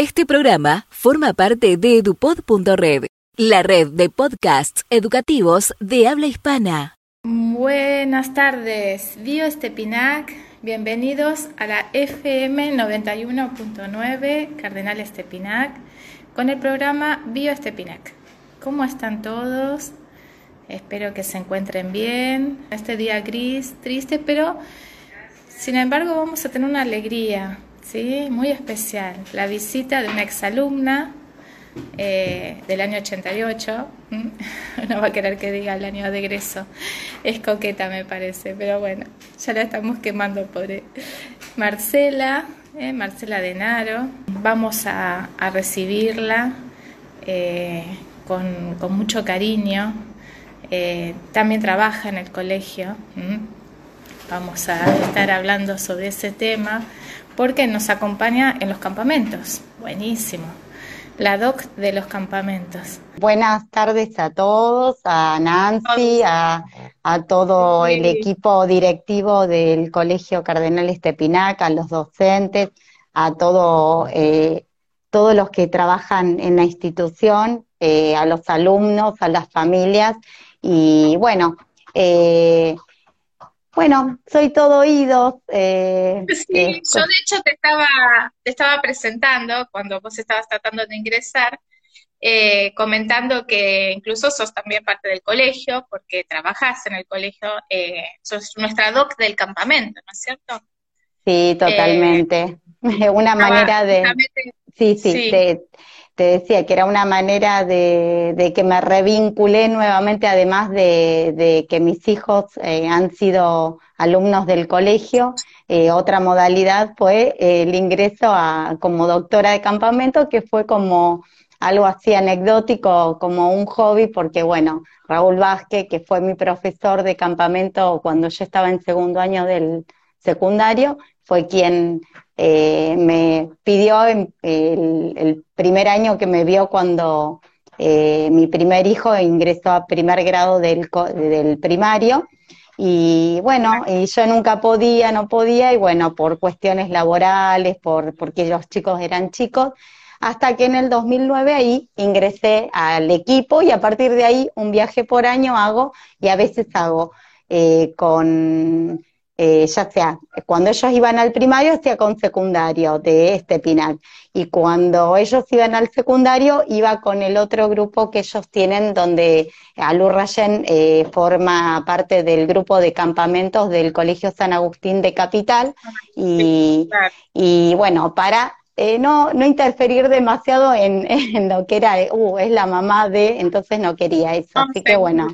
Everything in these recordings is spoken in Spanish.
Este programa forma parte de edupod.red, la red de podcasts educativos de habla hispana. Buenas tardes, Bio Estepinac. Bienvenidos a la FM 91.9 Cardenal Estepinac con el programa Bio Estepinac. ¿Cómo están todos? Espero que se encuentren bien. Este día gris, triste, pero sin embargo vamos a tener una alegría ¿sí? muy especial. La visita de una exalumna eh, del año 88. No va a querer que diga el año de egreso. Es coqueta, me parece, pero bueno, ya la estamos quemando, pobre. Marcela, eh, Marcela Denaro. Vamos a, recibirla eh, con, mucho cariño. también trabaja en el colegio. Vamos a estar hablando sobre ese tema porque nos acompaña en los campamentos. Buenísimo. La doc de los campamentos. Buenas tardes a todos, a Nancy, a, todo el equipo directivo del Colegio Cardenal Estepinac, a los docentes, a todo, eh, todos los que trabajan en la institución, eh, a los alumnos, a las familias. Y bueno, eh, bueno, soy todo oídos. Eh, sí, eh, yo de hecho te estaba, te estaba presentando cuando vos estabas tratando de ingresar, eh, comentando que incluso sos también parte del colegio, porque trabajás en el colegio, eh, sos nuestra doc del campamento, ¿no es cierto? Sí, totalmente. Una manera de... Sí, sí, sí. Te, te decía que era una manera de, que me revinculé nuevamente, además de, que mis hijos eh, han sido alumnos del colegio. Eh, otra modalidad fue el ingreso a, como doctora de campamento, que fue como algo así anecdótico, como un hobby, porque bueno, Raúl Vázquez, que fue mi profesor de campamento cuando yo estaba en segundo año del secundario, fue quien eh, me pidió el, primer año que me vio cuando eh, mi primer hijo ingresó a primer grado del, del primario. Y bueno, y yo nunca podía, no podía, y bueno, por cuestiones laborales, por, porque los chicos eran chicos, hasta que en el 2009 ahí ingresé al equipo y a partir de ahí un viaje por año hago y a veces hago eh, con eh, ya sea cuando ellos iban al primario, sea con secundario de este PINAC. Y cuando ellos iban al secundario, iba con el otro grupo que ellos tienen, donde Alu Rayen eh, forma parte del grupo de campamentos del Colegio San Agustín de Capital. Y, y bueno, para eh, no, no interferir demasiado en, en, lo que era, uh, es la mamá de, entonces no quería eso. Así que bueno.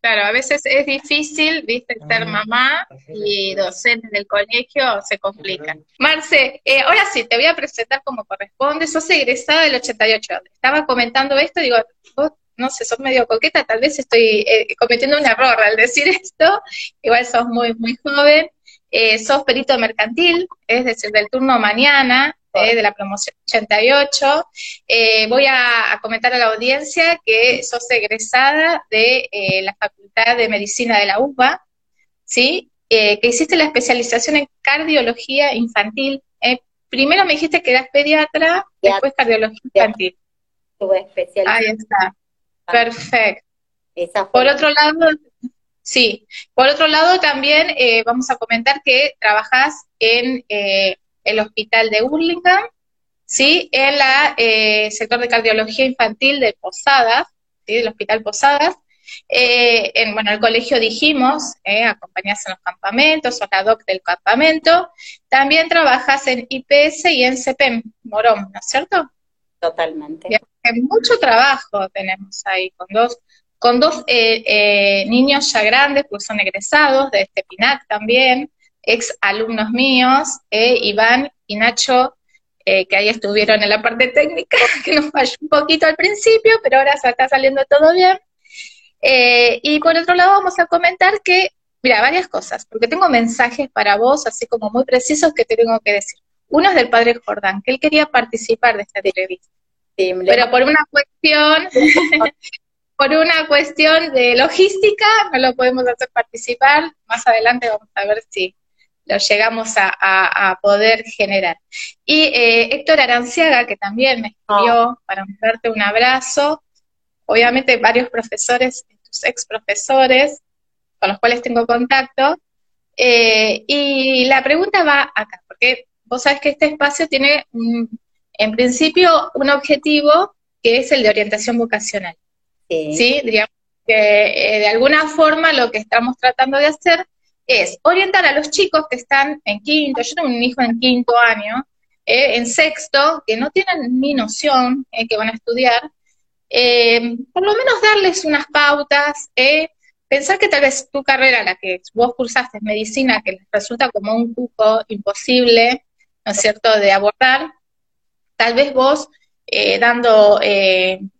Claro, a veces es difícil, viste, ser mamá y docente del colegio se complican. Marce, eh, ahora sí, te voy a presentar como corresponde. Sos egresada del 88. Estaba comentando esto, digo, vos, no sé, sos medio coqueta, tal vez estoy eh, cometiendo un error al decir esto. Igual sos muy, muy joven. Eh, sos perito mercantil, es decir, del turno mañana, eh, de la promoción 88. Eh, voy a, comentar a la audiencia que sos egresada de eh, la Facultad de Medicina de la UBA, ¿sí? que hiciste la especialización en cardiología infantil. primero me dijiste que eras pediatra, después cardiología infantil. Tuve Ahí está. Perfecto. Por otro lado, sí. Por otro lado, también vamos a comentar que trabajás en el hospital de Hurlingham, ¿sí? En la eh, sector de cardiología infantil de Posadas, ¿sí? Del hospital Posadas. Eh, en, bueno, el colegio dijimos, eh, acompañás en los campamentos, sos la doc del campamento. También trabajas en IPS y en CPEM, Morón, ¿no es cierto? Totalmente. mucho trabajo tenemos ahí, con dos, con dos eh, niños ya grandes, pues son egresados de este PINAC también, ex alumnos míos, eh, Iván y Nacho, eh, que ahí estuvieron en la parte técnica, que nos falló un poquito al principio, pero ahora está saliendo todo bien. Eh, y por otro lado vamos a comentar que, mira, varias cosas, porque tengo mensajes para vos, así como muy precisos que te tengo que decir. Uno es del padre Jordán, que él quería participar de esta entrevista. pero por una cuestión, por una cuestión de logística, no lo podemos hacer participar. Más adelante vamos a ver si lo llegamos a, poder generar. Y eh, Héctor Aranciaga, que también me escribió ah. para darte un abrazo, obviamente varios profesores, tus ex profesores, con los cuales tengo contacto, eh, y la pregunta va acá, porque vos sabés que este espacio tiene, en principio, un objetivo que es el de orientación vocacional. Sí. Diríamos que eh, de alguna forma lo que estamos tratando de hacer es orientar a los chicos que están en quinto, yo tengo un hijo en quinto año, eh, en sexto, que no tienen ni noción eh, que van a estudiar, por lo menos darles unas pautas, pensar que tal vez tu carrera, la que vos cursaste, es medicina, que les resulta como un cupo imposible, ¿no es cierto?, de abordar, tal vez vos dando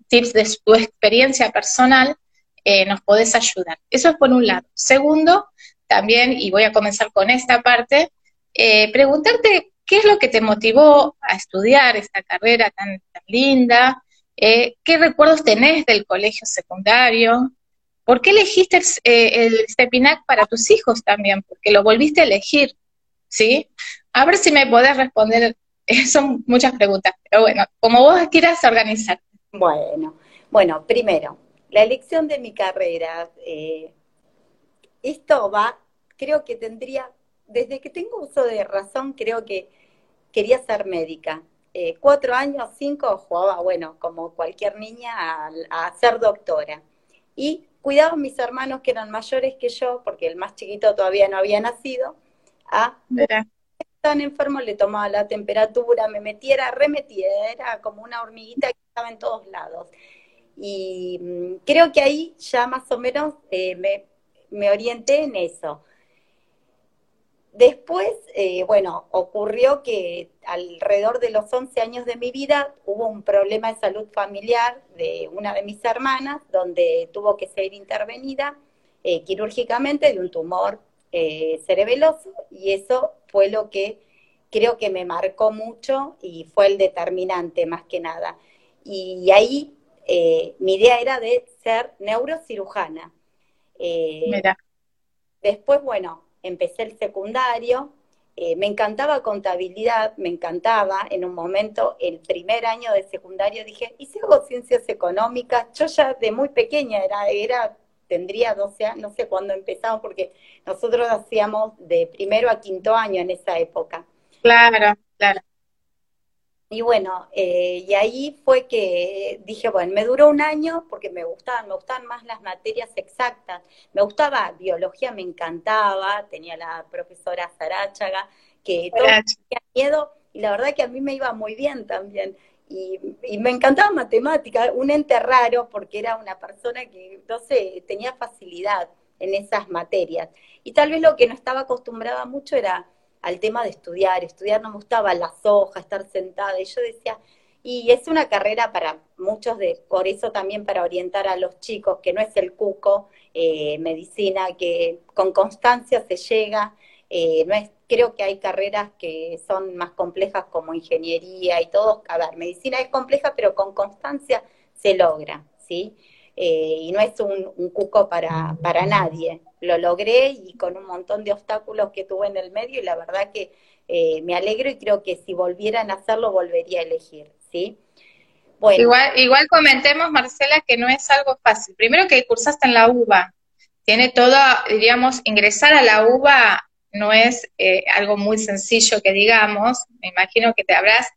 tips de tu experiencia personal, eh, nos podés ayudar. Eso es por un lado. Segundo, también, y voy a comenzar con esta parte, eh, preguntarte qué es lo que te motivó a estudiar esta carrera tan, linda, eh, qué recuerdos tenés del colegio secundario, por qué elegiste el, el CEPINAC para tus hijos también, porque lo volviste a elegir, ¿sí? A ver si me podés responder, son muchas preguntas, pero bueno, como vos quieras organizar. Bueno, bueno, primero, la elección de mi carrera, eh, esto va, creo que tendría, desde que tengo uso de razón, creo que quería ser médica. Eh, cuatro años, cinco, jugaba, bueno, como cualquier niña, a, ser doctora. Y cuidaba a mis hermanos que eran mayores que yo, porque el más chiquito todavía no había nacido, a tan enfermo, le tomaba la temperatura, me metiera, remetiera, era como una hormiguita que estaba en todos lados. Y mm, creo que ahí ya más o menos eh, me, orienté en eso. Después, eh, bueno, ocurrió que alrededor de los 11 años de mi vida hubo un problema de salud familiar de una de mis hermanas, donde tuvo que ser intervenida eh, quirúrgicamente de un tumor cerebeloso, y eso fue lo que creo que me marcó mucho y fue el determinante más que nada. Y ahí eh, mi idea era de ser neurocirujana. Eh, después, bueno, empecé el secundario, eh, me encantaba contabilidad, me encantaba. En un momento, el primer año de secundario, dije, ¿y si hago ciencias económicas? Yo ya de muy pequeña era, era tendría 12 años, no sé cuándo empezamos, porque nosotros hacíamos de primero a quinto año en esa época. Claro, claro. Y bueno, eh, y ahí fue que dije, bueno, me duró un año porque me gustaban, me gustaban más las materias exactas. Me gustaba biología, me encantaba, tenía la profesora Sarachaga, que todo tenía miedo, y la verdad que a mí me iba muy bien también. Y, y, me encantaba matemática, un ente raro porque era una persona que, no sé, tenía facilidad en esas materias. Y tal vez lo que no estaba acostumbrada mucho era al tema de estudiar. Estudiar no me gustaba las hojas, estar sentada. Y yo decía, y es una carrera para muchos, de, por eso también para orientar a los chicos, que no es el cuco, eh, medicina, que con constancia se llega. Eh, no es, creo que hay carreras que son más complejas como ingeniería y todo. A ver, medicina es compleja, pero con constancia se logra, ¿sí? Eh, y no es un, un cuco para, para nadie lo logré y con un montón de obstáculos que tuve en el medio y la verdad que eh, me alegro y creo que si volvieran a hacerlo volvería a elegir, ¿sí? Bueno. Igual, igual comentemos, Marcela, que no es algo fácil. Primero que cursaste en la UBA, tiene todo, diríamos, ingresar a la UBA no es eh, algo muy sencillo que digamos, me imagino que te habrás,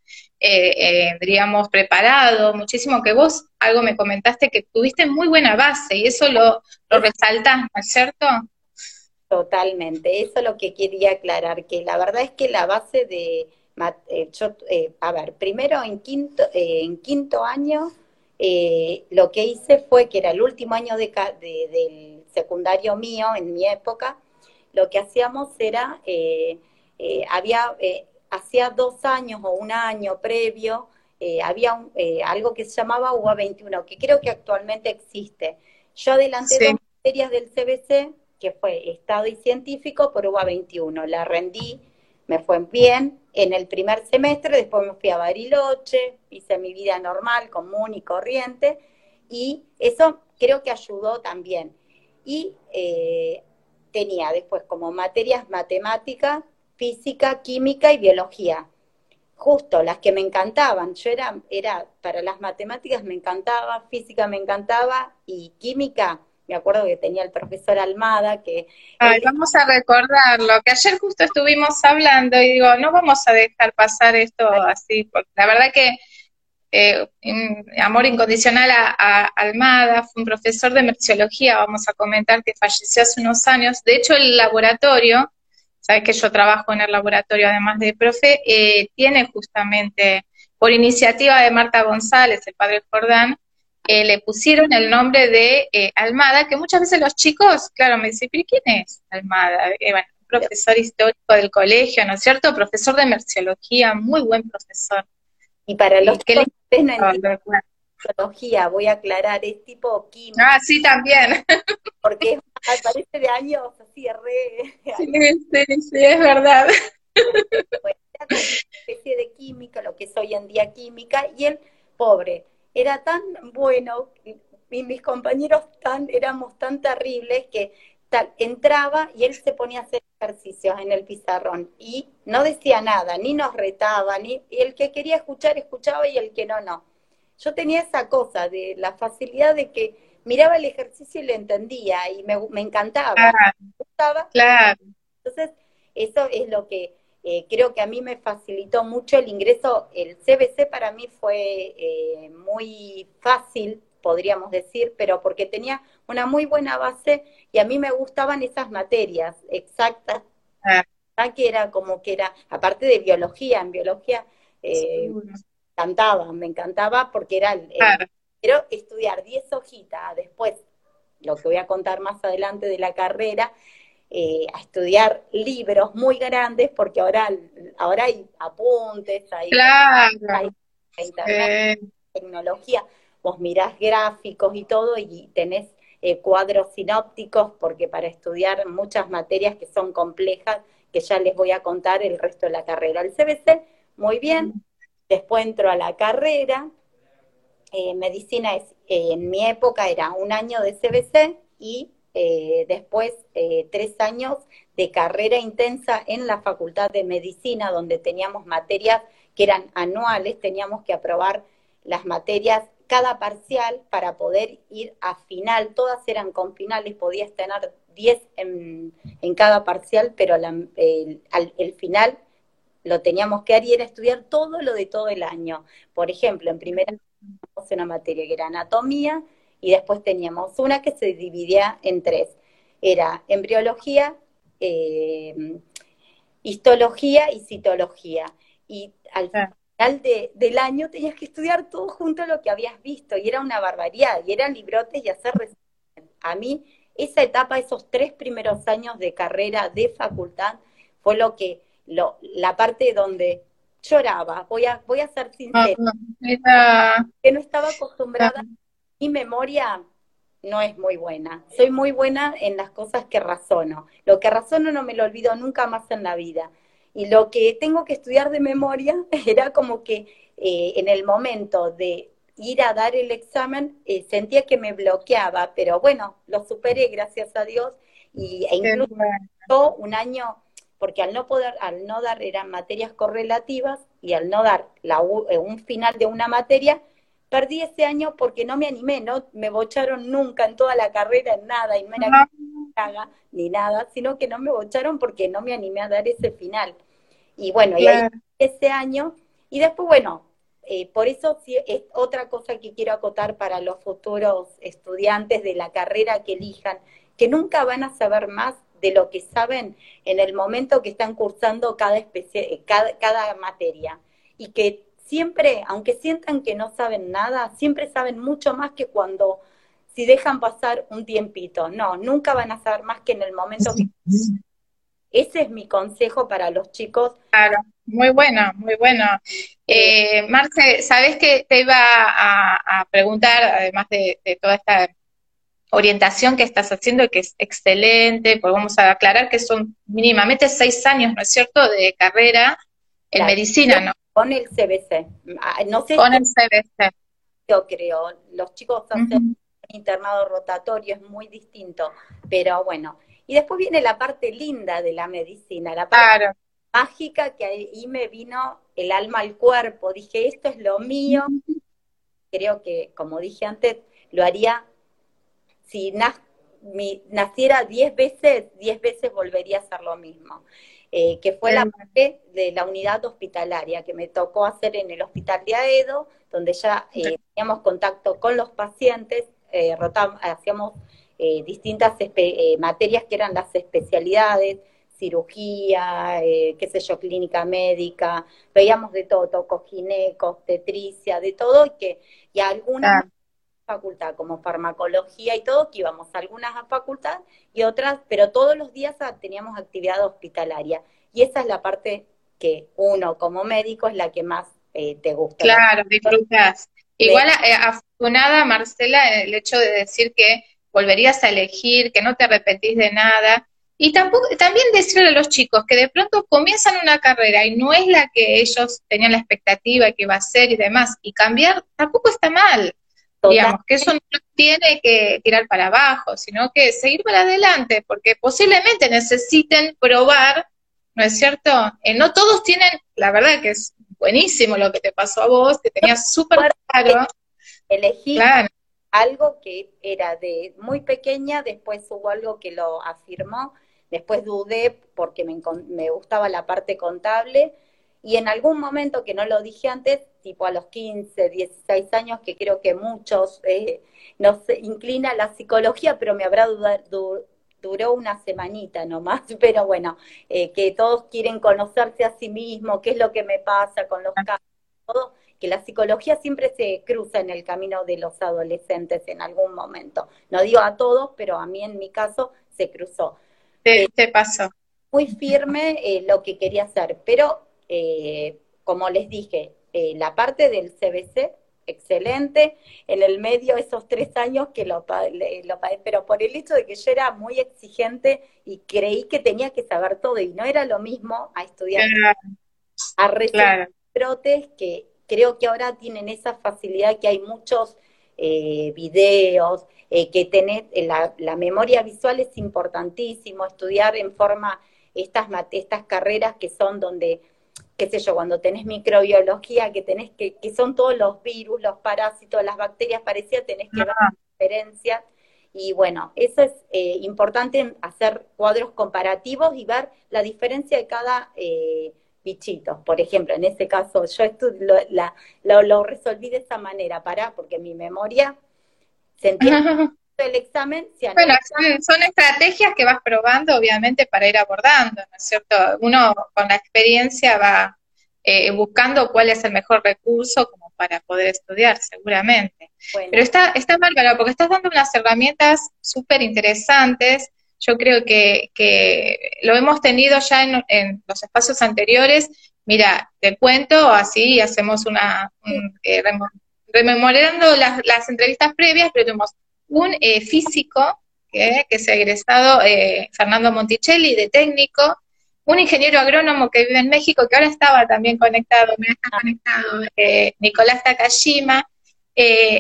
eh, diríamos, preparado muchísimo, que vos algo me comentaste que tuviste muy buena base y eso lo, lo resaltas, ¿no es cierto? Totalmente, eso es lo que quería aclarar, que la verdad es que la base de, eh, yo, eh, a ver, primero en quinto, eh, en quinto año, lo que hice fue que era el último año de, del secundario mío, en mi época, lo que hacíamos era, había, hacía dos años o un año previo, había algo que se llamaba UA 21, que creo que actualmente existe. Yo adelanté dos materias del CBC que fue Estado y Científico por UBA 21. La rendí, me fue bien en el primer semestre, después me fui a Bariloche, hice mi vida normal, común y corriente, y eso creo que ayudó también. Y eh, tenía después como materias matemáticas, física, química y biología. Justo las que me encantaban. Yo era, era, para las matemáticas me encantaba, física me encantaba y química, me acuerdo que tenía el profesor Almada que... Ay, vamos a recordarlo, que ayer justo estuvimos hablando y digo, no vamos a dejar pasar esto así, porque la verdad que eh, amor incondicional a, Almada, fue un profesor de merciología, vamos a comentar, que falleció hace unos años. De hecho, el laboratorio, sabes que yo trabajo en el laboratorio además de profe, eh, tiene justamente, por iniciativa de Marta González, el padre Jordán, eh, le pusieron el nombre de Almada, que muchas veces los chicos, claro, me dicen, ¿pero quién es Almada? bueno, profesor histórico del colegio, ¿no es cierto? Profesor de merciología, muy buen profesor. Y para los que no entienden biología, voy a aclarar, es tipo química. Ah, sí, también. Porque parece de años así, re... Sí, sí, sí, es verdad. Pues, era una especie de química, lo que es hoy en día química, y él, pobre, era tan bueno, y mis compañeros tan, éramos tan terribles que entraba y él se ponía a hacer ejercicios en el pizarrón y no decía nada, ni nos retaba, ni y el que quería escuchar escuchaba y el que no, no. Yo tenía esa cosa de la facilidad de que miraba el ejercicio y lo entendía y me, encantaba, me gustaba. Claro. Entonces, eso es lo que eh, creo que a mí me facilitó mucho el ingreso. El CBC para mí fue eh, muy fácil, podríamos decir, pero porque tenía una muy buena base y a mí me gustaban esas materias exactas, ah. que era como que era, aparte de biología, en biología eh, me encantaba, me encantaba porque era el, quiero estudiar 10 hojitas, después, lo que voy a contar más adelante de la carrera, eh, a estudiar libros muy grandes, porque ahora, ahora hay apuntes, hay, hay, internet, tecnología, vos mirás gráficos y todo y tenés eh, cuadros sinópticos, porque para estudiar muchas materias que son complejas, que ya les voy a contar el resto de la carrera. El CBC, muy bien, después entro a la carrera, eh, medicina es, eh, en mi época era un año de CBC y después tres años de carrera intensa en la Facultad de Medicina, donde teníamos materias que eran anuales, teníamos que aprobar las materias cada parcial para poder ir a final, todas eran con finales, podías tener 10 en, cada parcial, pero el, al, el final lo teníamos que hacer y era estudiar todo lo de todo el año. Por ejemplo, en primera una materia que era anatomía y después teníamos una que se dividía en tres. Era embriología, eh, histología y citología. Y al final de, del año tenías que estudiar todo junto a lo que habías visto y era una barbaridad y eran librotes y hacer A mí esa etapa, esos tres primeros años de carrera de facultad fue lo que, lo, la parte donde lloraba, voy a, voy a ser sincera, ah, que no estaba acostumbrada, mi memoria no es muy buena, soy muy buena en las cosas que razono, lo que razono no me lo olvido nunca más en la vida, y lo que tengo que estudiar de memoria era como que eh, en el momento de ir a dar el examen eh, sentía que me bloqueaba, pero bueno, lo superé gracias a Dios. Y e incluso un año porque al no poder, al no dar eran materias correlativas y al no dar la, eh, un final de una materia, perdí ese año porque no me animé, no me bocharon nunca en toda la carrera en nada y no era haga ni nada, sino que no me bocharon porque no me animé a dar ese final. Y bueno, y ahí ese año, y después, bueno, eh, por eso sí, es otra cosa que quiero acotar para los futuros estudiantes de la carrera que elijan, que nunca van a saber más de lo que saben en el momento que están cursando cada, especie, cada, cada materia. Y que siempre, aunque sientan que no saben nada, siempre saben mucho más que cuando si dejan pasar un tiempito. No, nunca van a saber más que en el momento que... Ese es mi consejo para los chicos. Claro, muy bueno, muy bueno. Eh, Marce, ¿sabes que te iba a, preguntar, además de, toda esta orientación que estás haciendo, que es excelente, pues vamos a aclarar que son mínimamente seis años, ¿no es cierto?, de carrera en medicina, ¿no? Con el CBC. Ah, no sé con el CBC. Yo creo, los chicos hacen internado rotatorio, es muy distinto, pero bueno. Y después viene la parte linda de la medicina, la parte mágica que ahí me vino el alma al cuerpo. Dije, esto es lo mío. Creo que, como dije antes, lo haría si naciera diez veces, diez veces volvería a hacer lo mismo. Eh, que fue la parte de la unidad hospitalaria que me tocó hacer en el hospital de Aedo, donde ya eh, teníamos contacto con los pacientes, eh, hacíamos distintas materias que eran las especialidades, cirugía, qué sé yo, clínica médica, veíamos de todo, tocogineco, obstetricia, de todo, y que y algunas facultad como farmacología y todo, que íbamos algunas a facultad y otras, pero todos los días teníamos actividad hospitalaria. Y esa es la parte que uno como médico es la que más eh, te gusta. Claro, disfrutas. Igual eh, afortunada, Marcela, el hecho de decir que volverías a elegir, que no te arrepentís de nada. Y tampoco, también decirle a los chicos que de pronto comienzan una carrera y no es la que ellos tenían la expectativa que iba a ser y demás, y cambiar tampoco está mal. Digamos, que eso no tiene que tirar para abajo, sino que seguir para adelante, porque posiblemente necesiten probar, ¿no es cierto? Eh, no todos tienen, la verdad que es buenísimo lo que te pasó a vos, que tenías súper claro. Elegí algo que era de muy pequeña, después hubo algo que lo afirmó, después dudé porque me, me gustaba la parte contable, y en algún momento, que no lo dije antes, tipo a los 15, 16 años, que creo que muchos eh, nos inclina la psicología, pero me habrá duró una semanita nomás, pero bueno, eh, que todos quieren conocerse a sí mismos, qué es lo que me pasa con los casos, todo, que la psicología siempre se cruza en el camino de los adolescentes en algún momento. No digo a todos, pero a mí en mi caso se cruzó. ¿Qué te pasó? Muy firme eh, lo que quería hacer, pero como les dije, eh, la parte del CBC, excelente, en el medio esos tres años que lo, lo pero por el hecho de que yo era muy exigente y creí que tenía que saber todo y no era lo mismo a estudiar a recibir brotes que creo que ahora tienen esa facilidad que hay muchos eh, videos, eh, que tener la, la, memoria visual es importantísimo, estudiar en forma estas, estas carreras que son donde qué sé yo, cuando tenés microbiología, que tenés que, que son todos los virus, los parásitos, las bacterias parecidas, tenés que ver las diferencias. Y bueno, eso es eh, importante hacer cuadros comparativos y ver la diferencia de cada eh, bichito. Por ejemplo, en ese caso, yo lo, la, lo, resolví de esa manera, para, porque mi memoria sentía el examen. bueno, son, estrategias que vas probando, obviamente, para ir abordando, ¿no es cierto? Uno con la experiencia va eh, buscando cuál es el mejor recurso como para poder estudiar, seguramente. Pero está, está bárbaro, porque estás dando unas herramientas súper interesantes. Yo creo que, que lo hemos tenido ya en, los espacios anteriores. Mira, te cuento, así hacemos una, eh, rememorando las, las entrevistas previas, pero tuvimos un eh, físico que, se ha egresado, eh, Fernando Monticelli, de técnico, un ingeniero agrónomo que vive en México, que ahora estaba también conectado, me está conectado, eh, Nicolás Takashima,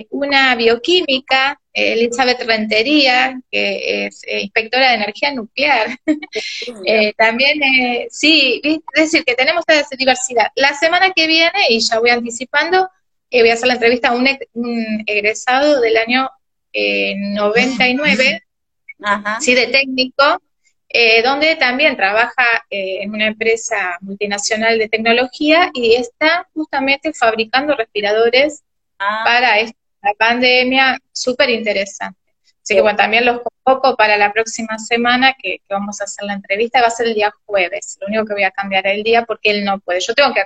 una bioquímica, Elizabeth Rentería, que es inspectora de energía nuclear. también, sí, es decir, que tenemos esa diversidad. La semana que viene, y ya voy anticipando, voy a hacer la entrevista a un egresado del año 99, sí, de técnico, eh, donde también trabaja eh, en una empresa multinacional de tecnología y está justamente fabricando respiradores ah. para esta pandemia, súper interesante. Así que bueno, también los convoco para la próxima semana que, vamos a hacer la entrevista, va a ser el día jueves, lo único que voy a cambiar es el día porque él no puede. Yo tengo que,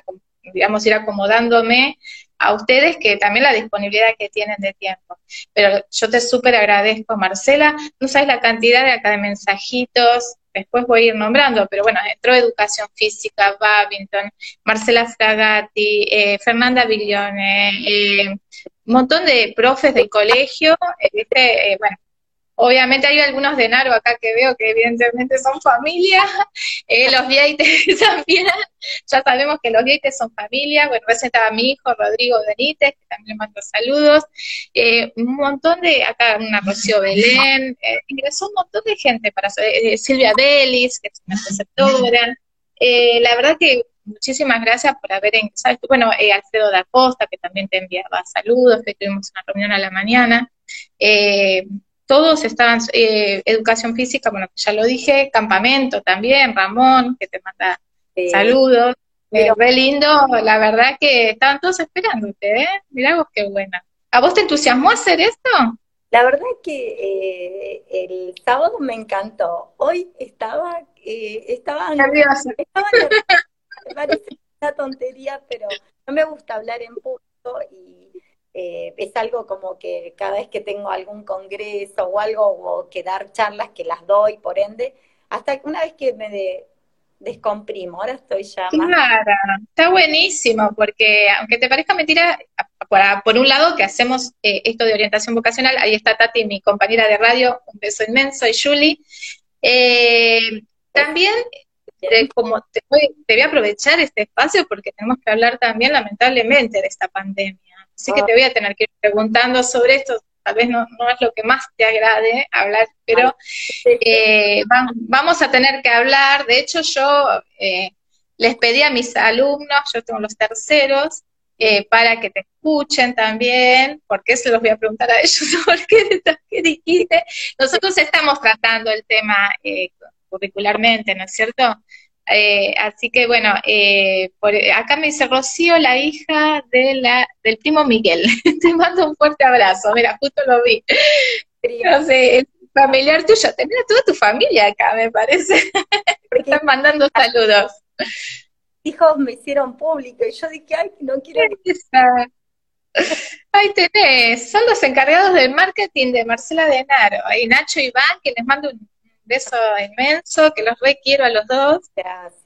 digamos, ir acomodándome a ustedes que también la disponibilidad que tienen de tiempo. Pero yo te súper agradezco, Marcela. No sabes la cantidad de acá de mensajitos, después voy a ir nombrando, pero bueno, entró Educación Física, Babington, Marcela Fragati, eh, Fernanda Viglione, eh, un montón de profes del colegio, eh, bueno, Obviamente hay algunos de Naro acá que veo que evidentemente son familia, eh, los Vieites también, ya sabemos que los Vieites son familia, bueno, recién estaba mi hijo Rodrigo Benítez, que también le mando saludos, eh, un montón de, acá una Rocío Belén, eh, ingresó un montón de gente para Silvia Delis, que es una preceptora, la verdad que muchísimas gracias por haber ingresado. Bueno, Alfredo da Costa, que también te enviaba saludos, que tuvimos una reunión a la mañana. Todos estaban, educación física, bueno, ya lo dije, campamento también, Ramón, que te manda saludos. Pero re lindo, la verdad que estaban todos esperándote, ¿eh? Mirá vos qué buena. ¿A vos te entusiasmó hacer esto? La verdad que el sábado me encantó. Hoy estaba eh, estaba nerviosa. me parece una tontería, pero no me gusta hablar en público y eh, es algo como que cada vez que tengo algún congreso o algo, o que dar charlas, que las doy, por ende, hasta una vez que me descomprimo, ahora estoy ya más... Claro, está buenísimo, porque aunque te parezca mentira, por, un lado que hacemos eh, esto de orientación vocacional, ahí está Tati, mi compañera de radio, un beso inmenso, y Julie, eh, también, como te voy, a aprovechar este espacio porque tenemos que hablar también, lamentablemente, de esta pandemia. Así que ah. te voy a tener que ir preguntando sobre esto. Tal vez no, es lo que más te agrade hablar, pero eh, vamos a tener que hablar. De hecho, yo eh, les pedí a mis alumnos, yo tengo los terceros, para que te escuchen también, porque se los voy a preguntar a ellos, porque qué dijiste. Nosotros estamos tratando el tema eh, curricularmente, ¿no es cierto? Eh, así que bueno, eh, por, acá me dice Rocío, la hija de la, del primo Miguel. Te mando un fuerte abrazo, mira, justo lo vi. No sé, el familiar tuyo, tenés toda tu familia acá, me parece. Están mandando saludos. Hijos me hicieron público y yo dije, ay, no quiero. Ahí tenés, son los encargados del marketing de Marcela Denaro. Ahí Nacho y Iván, que les mando un beso inmenso, que los requiero a los dos.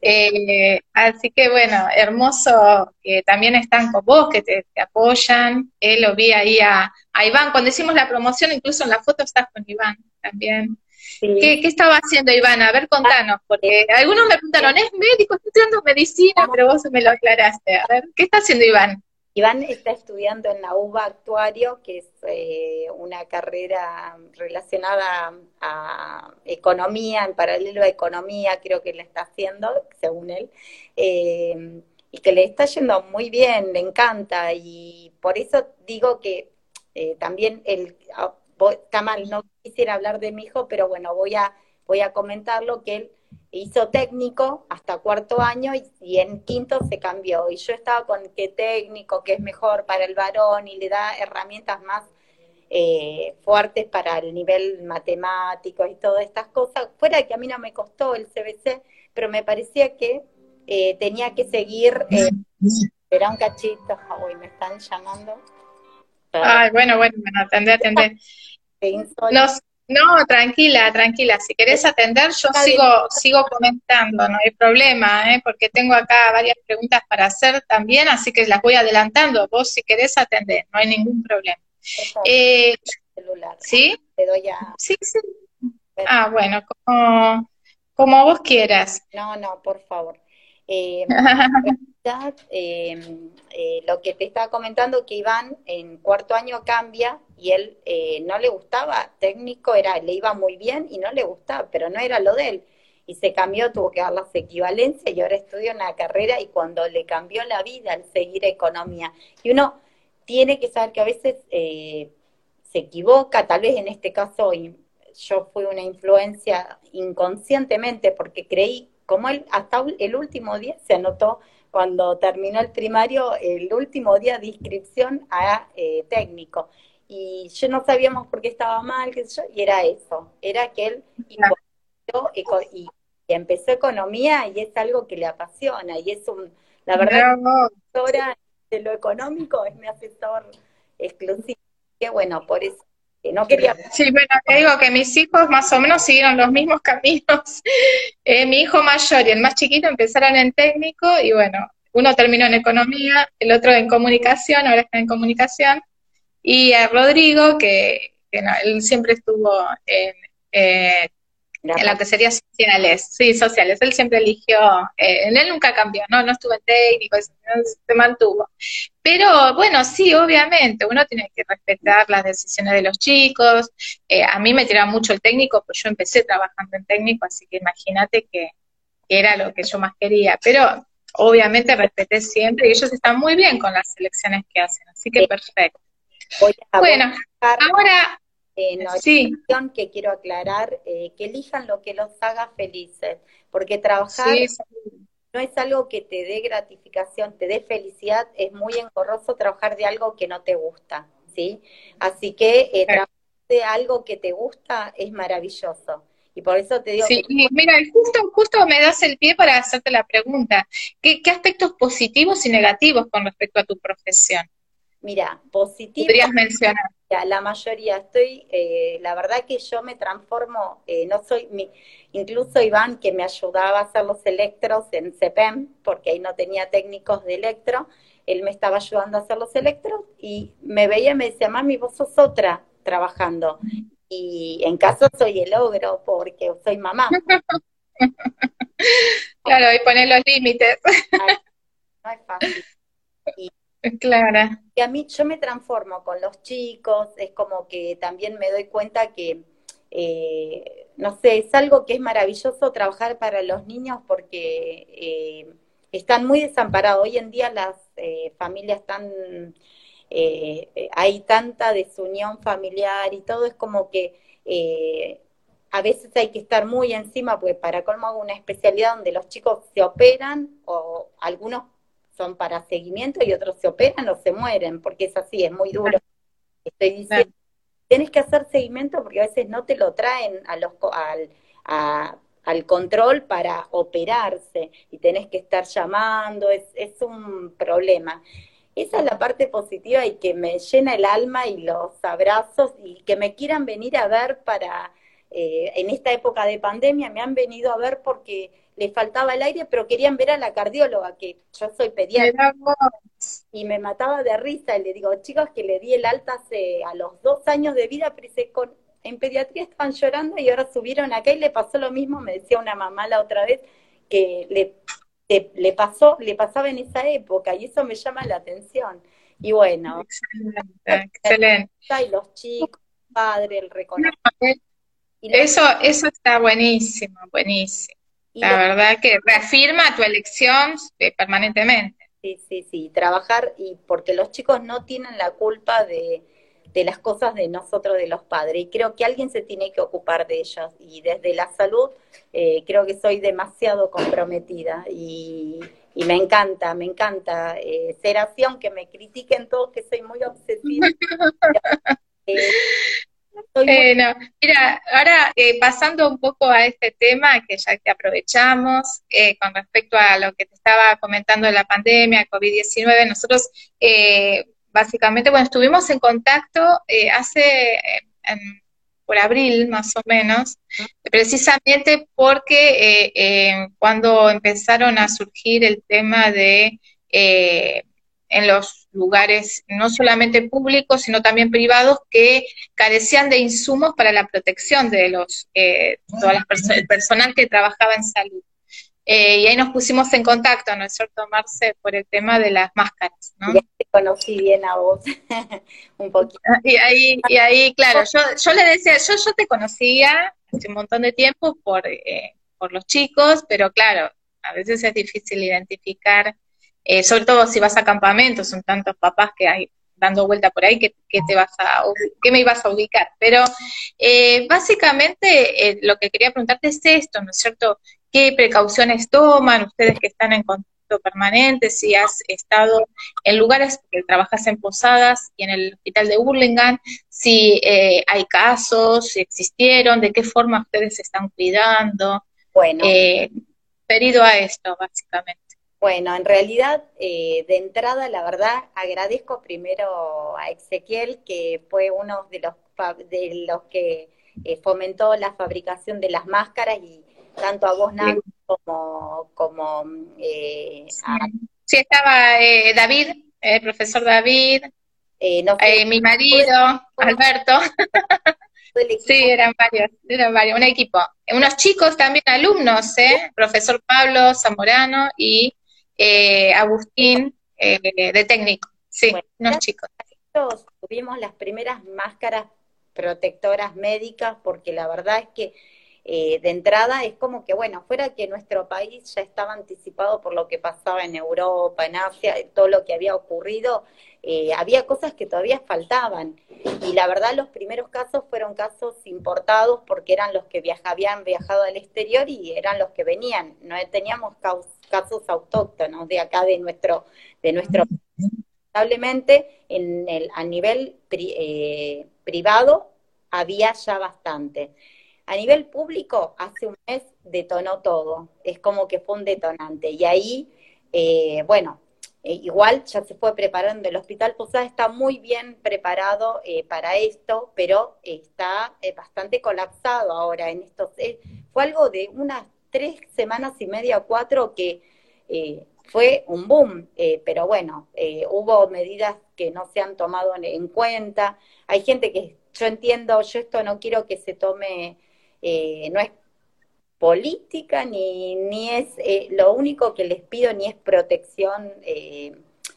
Eh, así que bueno, hermoso que también están con vos, que te, apoyan. Eh, lo vi ahí a, Iván, cuando hicimos la promoción, incluso en la foto estás con Iván también. ¿Qué, estaba haciendo Iván? A ver, contanos, porque algunos me preguntaron, ¿es médico? Estoy estudiando medicina, pero vos me lo aclaraste. A ver, ¿qué está haciendo Iván? Iván está estudiando en la UBA Actuario, que es eh, una carrera relacionada a economía, en paralelo a economía, creo que le está haciendo, según él, eh, y que le está yendo muy bien, le encanta, y por eso digo que eh, también el, ah, está mal, no quisiera hablar de mi hijo, pero bueno, voy a, voy a comentarlo, que él hizo técnico hasta cuarto año y, en quinto se cambió. Y yo estaba con que técnico, que es mejor para el varón y le da herramientas más eh, fuertes para el nivel matemático y todas estas cosas. Fuera que a mí no me costó el CBC, pero me parecía que eh, tenía que seguir. Eh, era un cachito, uy, me están llamando. Ay, bueno, bueno, bueno, atendé, atendé. No, tranquila, tranquila. Si querés atender, yo sigo, sigo comentando, no hay problema, ¿eh? porque tengo acá varias preguntas para hacer también, así que las voy adelantando. Vos, si querés atender, no hay ningún problema. Eh, ¿Sí? Te doy a... Sí, sí. Ah, bueno, como, como vos quieras. No, no, por favor. Eh, eh, eh, lo que te estaba comentando que Iván en cuarto año cambia y él eh, no le gustaba, técnico era, le iba muy bien y no le gustaba, pero no era lo de él. Y se cambió, tuvo que dar las equivalencias y ahora estudia una carrera y cuando le cambió la vida al seguir economía. Y uno tiene que saber que a veces se equivoca, tal vez en este caso yo fui una influencia inconscientemente porque creí como él hasta el último día se anotó cuando terminó el primario, el último día de inscripción a eh, técnico. Y yo no sabíamos por qué estaba mal, qué sé yo, y era eso, era que él y, empezó economía y es algo que le apasiona y es un, la verdad, de lo económico es mi asesor exclusivo. Que bueno, por eso no quería. Sí, bueno, te digo que mis hijos más o menos siguieron los mismos caminos. Eh, mi hijo mayor y el más chiquito empezaron en técnico y bueno, uno terminó en economía, el otro en comunicación, ahora está en comunicación, y a Rodrigo, que, él siempre estuvo en, eh, en lo que sería sociales, sí, sociales. Él siempre eligió, eh, en él nunca cambió, ¿no? No estuvo en técnico, se mantuvo. Pero bueno, sí, obviamente, uno tiene que respetar las decisiones de los chicos. Eh, a mí me tiraba mucho el técnico, pues yo empecé trabajando en técnico, así que imagínate que, que era lo que yo más quería. Pero obviamente respeté siempre y ellos están muy bien con las selecciones que hacen, así que perfecto. bueno, ahora eh, sí. que quiero aclarar, eh, que elijan lo que los haga felices, porque trabajar no es algo que te dé gratificación, te dé felicidad, es muy engorroso trabajar de algo que no te gusta, ¿sí? Así que eh, trabajar de algo que te gusta es maravilloso. Y por eso te digo. Sí, mira, justo, justo me das el pie para hacerte la pregunta. ¿Qué, aspectos positivos y negativos con respecto a tu profesión? Mira, positivos. Podrías mencionar. La mayoría, estoy, eh, la verdad que yo me transformo, eh, no soy, mi, incluso Iván que me ayudaba a hacer los electros en CEPEM, porque ahí no tenía técnicos de electro, él me estaba ayudando a hacer los electros y me veía y me decía, mami, vos sos otra trabajando y en caso soy el ogro porque soy mamá. claro, y poner los límites. no es fácil. Y, claro. Y a mí yo me transformo con los chicos, es como que también me doy cuenta que, eh, no sé, es algo que es maravilloso trabajar para los niños porque eh, están muy desamparados. Hoy en día las eh, familias están eh, hay tanta desunión familiar y todo es como que a veces hay que estar muy encima, porque para colmo hago una especialidad donde los chicos se operan o algunos son para seguimiento y otros se operan o se mueren, porque es así, es muy duro. Estoy diciendo, tienes que hacer seguimiento porque a veces no te lo traen a los, al, al control para operarse y tenés que estar llamando, es, es un problema. Esa es la parte positiva y que me llena el alma y los abrazos y que me quieran venir a ver para, eh, en esta época de pandemia, me han venido a ver porque les faltaba el aire, pero querían ver a la cardióloga, que yo soy pediatra. Y me mataba de risa y le digo, chicos, que le di el alta hace a los dos años de vida, pero con, en pediatría estaban llorando y ahora subieron acá y le pasó lo mismo, me decía una mamá la otra vez, que le le pasó, le pasaba en esa época y eso me llama la atención. Y bueno, excelente. Y los chicos, padre, el reconocimiento. eso, eso está buenísimo, buenísimo. La verdad que reafirma tu elección eh, permanentemente. Sí, sí, sí, trabajar y porque los chicos no tienen la culpa de, de las cosas de nosotros, de los padres. Y creo que alguien se tiene que ocupar de ellos. Y desde la salud eh, creo que soy demasiado comprometida y, me encanta, me encanta eh, ser así, aunque me critiquen todos que soy muy obsesiva. Eh, mira, ahora pasando un poco a este tema, que ya que aprovechamos, con respecto a lo que te estaba comentando de la pandemia, COVID-19, nosotros básicamente, bueno, estuvimos en contacto eh, hace, por abril más o menos, precisamente porque eh, eh, cuando empezaron a surgir el tema de en los lugares no solamente públicos, sino también privados que carecían de insumos para la protección de los todas las el personal que trabajaba en salud. Eh, y ahí nos pusimos en contacto, ¿no es cierto, Marce, por el tema de las máscaras, ¿no? Ya te conocí bien a vos, un poquito. Ah, y ahí, y ahí claro, yo, yo le decía, yo, yo te conocía hace un montón de tiempo por, eh, por los chicos, pero claro, a veces es difícil identificar, eh, sobre todo si vas a campamentos, son tantos papás que hay dando vuelta por ahí que, te vas a, que me ibas a ubicar. Pero básicamente lo que quería preguntarte es esto, ¿no es cierto? qué precauciones toman ustedes que están en contacto permanente, si has estado en lugares, que trabajas en Posadas y en el hospital de Burlingame, si eh, hay casos, si existieron, de qué forma ustedes se están cuidando. Bueno. Eh, pedido a esto, básicamente. Bueno, en realidad, eh, de entrada, la verdad, agradezco primero a Ezequiel, que fue uno de los, de los que eh, fomentó la fabricación de las máscaras y tanto a vos, Nan, como, como eh, sí. estaba eh, David, el profesor David, eh, eh mi marido, Alberto. sí, eran varios, eran varios, un equipo. Unos chicos también, alumnos, ¿eh? Profesor Pablo Zamorano y Agustín de técnico. Sí, unos chicos. Tuvimos las primeras máscaras protectoras médicas porque la verdad es que eh, de entrada es como que, bueno, fuera que nuestro país ya estaba anticipado por lo que pasaba en Europa, en Asia, todo lo que había ocurrido, eh, había cosas que todavía faltaban. Y la verdad los primeros casos fueron casos importados porque eran los que habían viajado al exterior y eran los que venían. No teníamos casos autóctonos de acá de nuestro, de nuestro lamentablemente en el, a nivel eh, privado había ya bastante. A nivel público, hace un mes detonó todo, es como que fue un detonante. Y ahí, eh, bueno, eh, igual ya se fue preparando, el Hospital Posada está muy bien preparado eh, para esto, pero está bastante colapsado ahora en estos... fue algo de unas tres semanas y media, cuatro, que fue un boom, pero bueno, hubo medidas que no se han tomado en cuenta. Hay gente que yo entiendo, yo esto no quiero que se tome eh, no es política ni, ni es eh, lo único que les pido ni es protección eh,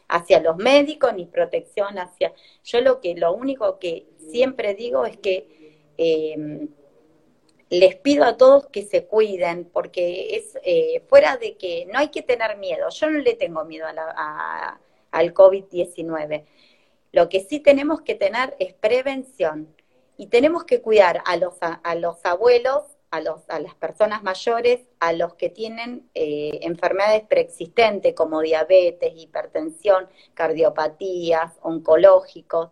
hacia los médicos ni protección hacia yo lo que lo único que siempre digo es que les pido a todos que se cuiden porque es fuera de que no hay que tener miedo. Yo no le tengo miedo a la, al COVID-19 lo que sí tenemos que tener es prevención y tenemos que cuidar a los, a, los abuelos, a, los, a las personas mayores, a los que tienen eh, enfermedades preexistentes como diabetes, hipertensión, cardiopatías, oncológicos,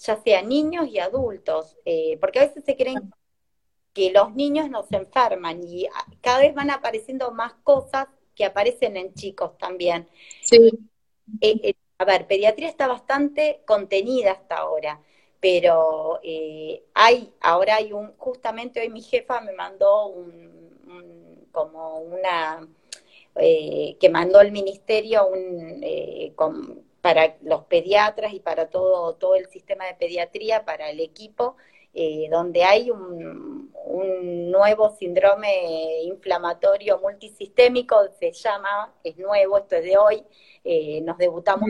ya sean niños y adultos, eh, porque a veces se creen que los niños no se enferman y cada vez van apareciendo más cosas que aparecen en chicos también. Sí. Eh, a ver, pediatría está bastante contenida hasta ahora pero eh, hay, ahora hay un, justamente hoy mi jefa me mandó un, como una, eh, que mandó el ministerio un, eh, para los pediatras y para todo, todo el sistema de pediatría, para el equipo, donde hay un, un, nuevo síndrome inflamatorio multisistémico, se llama, es nuevo, esto es de hoy, nos debutamos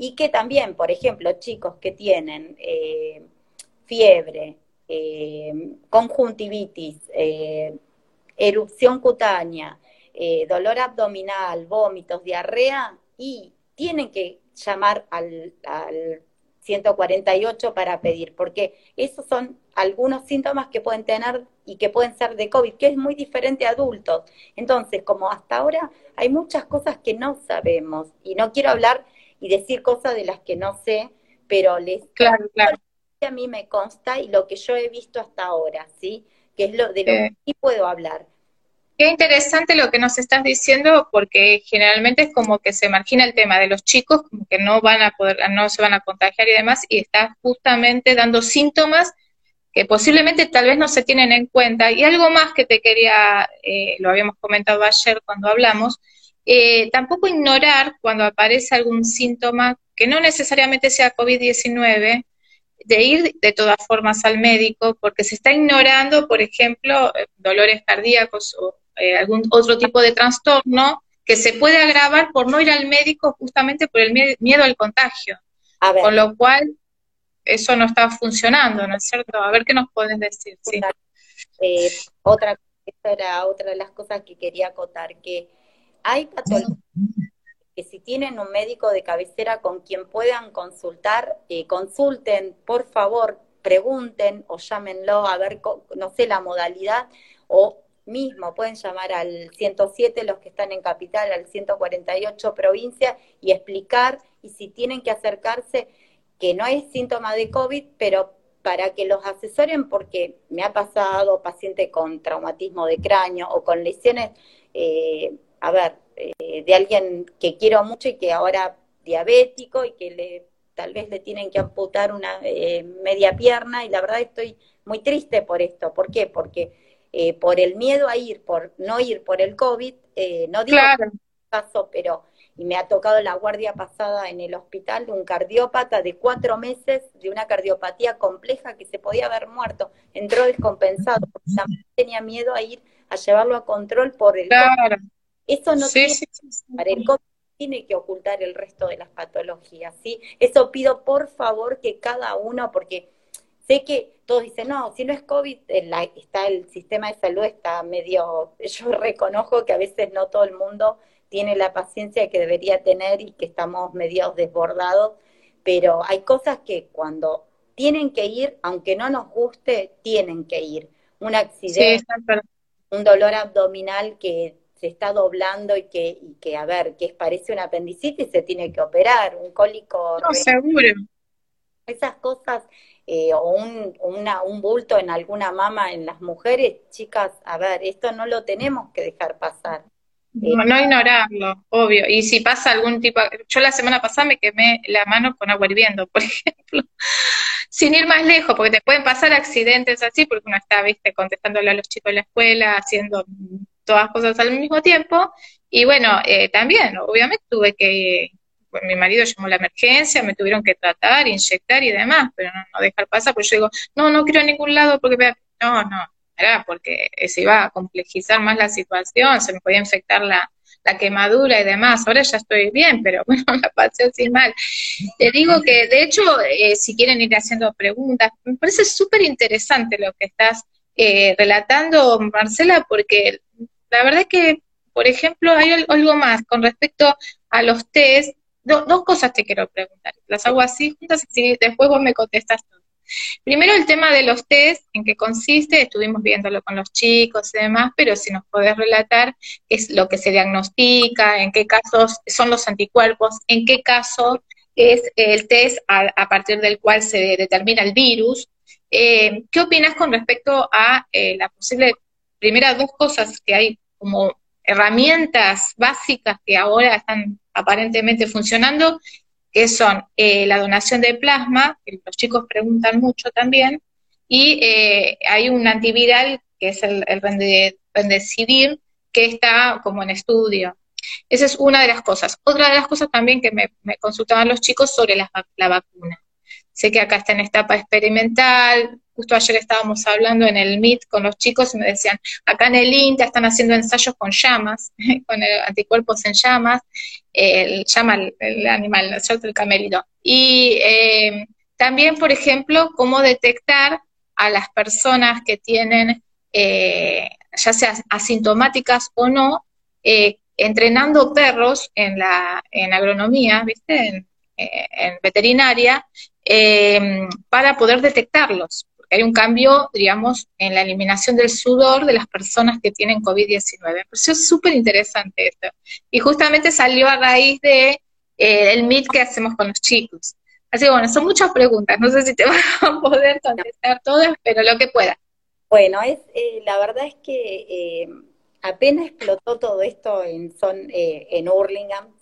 y que también, por ejemplo, chicos que tienen eh, fiebre, eh, conjuntivitis, eh, erupción cutánea, dolor abdominal, vómitos, diarrea, y tienen que llamar al, al 148 para pedir, porque esos son algunos síntomas que pueden tener y que pueden ser de COVID, que es muy diferente a adultos. Entonces, como hasta ahora hay muchas cosas que no sabemos, y no quiero hablar y decir cosas de las que no sé, pero les claro, claro. a mí me consta y lo que yo he visto hasta ahora, ¿sí? Que es lo de lo que sí puedo hablar. Qué interesante lo que nos estás diciendo, porque generalmente es como que se margina el tema de los chicos, como que no van a poder, no se van a contagiar y demás, y está justamente dando síntomas que posiblemente tal vez no se tienen en cuenta. Y algo más que te quería, eh, lo habíamos comentado ayer cuando hablamos, eh, tampoco ignorar cuando aparece algún síntoma que no necesariamente sea COVID-19, de ir de todas formas al médico, porque se está ignorando, por ejemplo, eh, dolores cardíacos o eh, algún otro tipo de trastorno que se puede agravar por no ir al médico justamente por el miedo al contagio. Con lo cual, eso no está funcionando, ¿no es cierto? A ver qué nos puedes decir. Sí. otra, esta era otra de las cosas que quería acotar, que hay patologías que si tienen un médico de cabecera con quien puedan consultar, eh, consulten, por favor, pregunten o llámenlo a ver, no sé, la modalidad o mismo pueden llamar al 107 los que están en capital, al 148 provincia y explicar y si tienen que acercarse que no es síntoma de COVID, pero para que los asesoren porque me ha pasado paciente con traumatismo de cráneo o con lesiones eh, a ver, eh, de alguien que quiero mucho y que ahora diabético y que le tal vez le tienen que amputar una eh, media pierna y la verdad estoy muy triste por esto. ¿Por qué? Porque eh, por el miedo a ir, por no ir por el COVID, no digo claro. caso, pero y me ha tocado la guardia pasada en el hospital de un cardiópata de cuatro meses de una cardiopatía compleja que se podía haber muerto. Entró descompensado porque también tenía miedo a ir a llevarlo a control por el claro. Eso no tiene, para el COVID tiene que ocultar el resto de las patologías, ¿sí? Eso pido por favor que cada uno, porque sé que todos dicen, no, si no es COVID, está el sistema de salud está medio, yo reconozco que a veces no todo el mundo tiene la paciencia que debería tener y que estamos medio desbordados, pero hay cosas que cuando tienen que ir, aunque no nos guste, tienen que ir. Un accidente, un dolor abdominal que se está doblando y que, y que a ver, que parece una apendicitis, se tiene que operar, un cólico. No, seguro. Esas cosas, eh, o un, una, un bulto en alguna mama en las mujeres, chicas, a ver, esto no lo tenemos que dejar pasar. No, no, ignorarlo, obvio. Y si pasa algún tipo, yo la semana pasada me quemé la mano con agua hirviendo, por ejemplo, sin ir más lejos, porque te pueden pasar accidentes así, porque uno está, viste, contestándole a los chicos en la escuela, haciendo todas cosas al mismo tiempo. Y bueno, eh, también, obviamente tuve que, mi marido llamó la emergencia, me tuvieron que tratar, inyectar y demás, pero no, dejar pasar, porque yo digo, no, no quiero a ningún lado porque, no, no, era porque se iba a complejizar más la situación, se me podía infectar la, la quemadura y demás. Ahora ya estoy bien, pero bueno, la pasé así mal. Te digo que, de hecho, eh, si quieren ir haciendo preguntas, me parece súper interesante lo que estás eh, relatando, Marcela, porque la verdad es que, por ejemplo, hay algo más con respecto a los test. Dos cosas te quiero preguntar. Las hago así juntas y después vos me contestas todo. Primero el tema de los test, en qué consiste, estuvimos viéndolo con los chicos y demás, pero si nos podés relatar qué es lo que se diagnostica, en qué casos son los anticuerpos, en qué caso es el test a, partir del cual se determina el virus. Eh, ¿Qué opinas con respecto a eh, la posible primeras dos cosas que hay como herramientas básicas que ahora están aparentemente funcionando, que son eh, la donación de plasma, que los chicos preguntan mucho también, y eh, hay un antiviral que es el, el Remdesivir, que está como en estudio. Esa es una de las cosas. Otra de las cosas también que me, consultaban los chicos sobre la vacuna. Sé que acá está en etapa experimental, Justo ayer estábamos hablando en el Meet con los chicos y me decían, acá en el INTA están haciendo ensayos con llamas, con anticuerpos en llamas, el llama el, animal, ¿no es? El camelito. Y eh, también, por ejemplo, cómo detectar a las personas que tienen, eh, ya sea asintomáticas o no, eh, entrenando perros en la en agronomía, ¿viste? En, en veterinaria, para poder detectarlos hay un cambio, digamos, en la eliminación del sudor de las personas que tienen COVID-19. Me pareció súper interesante esto. Y justamente salió a raíz de eh, el meet que hacemos con los chicos. Así que bueno, son muchas preguntas. No sé si te van a poder contestar todas, pero lo que pueda. Bueno, es eh, la verdad es que eh, apenas explotó todo esto en, son, en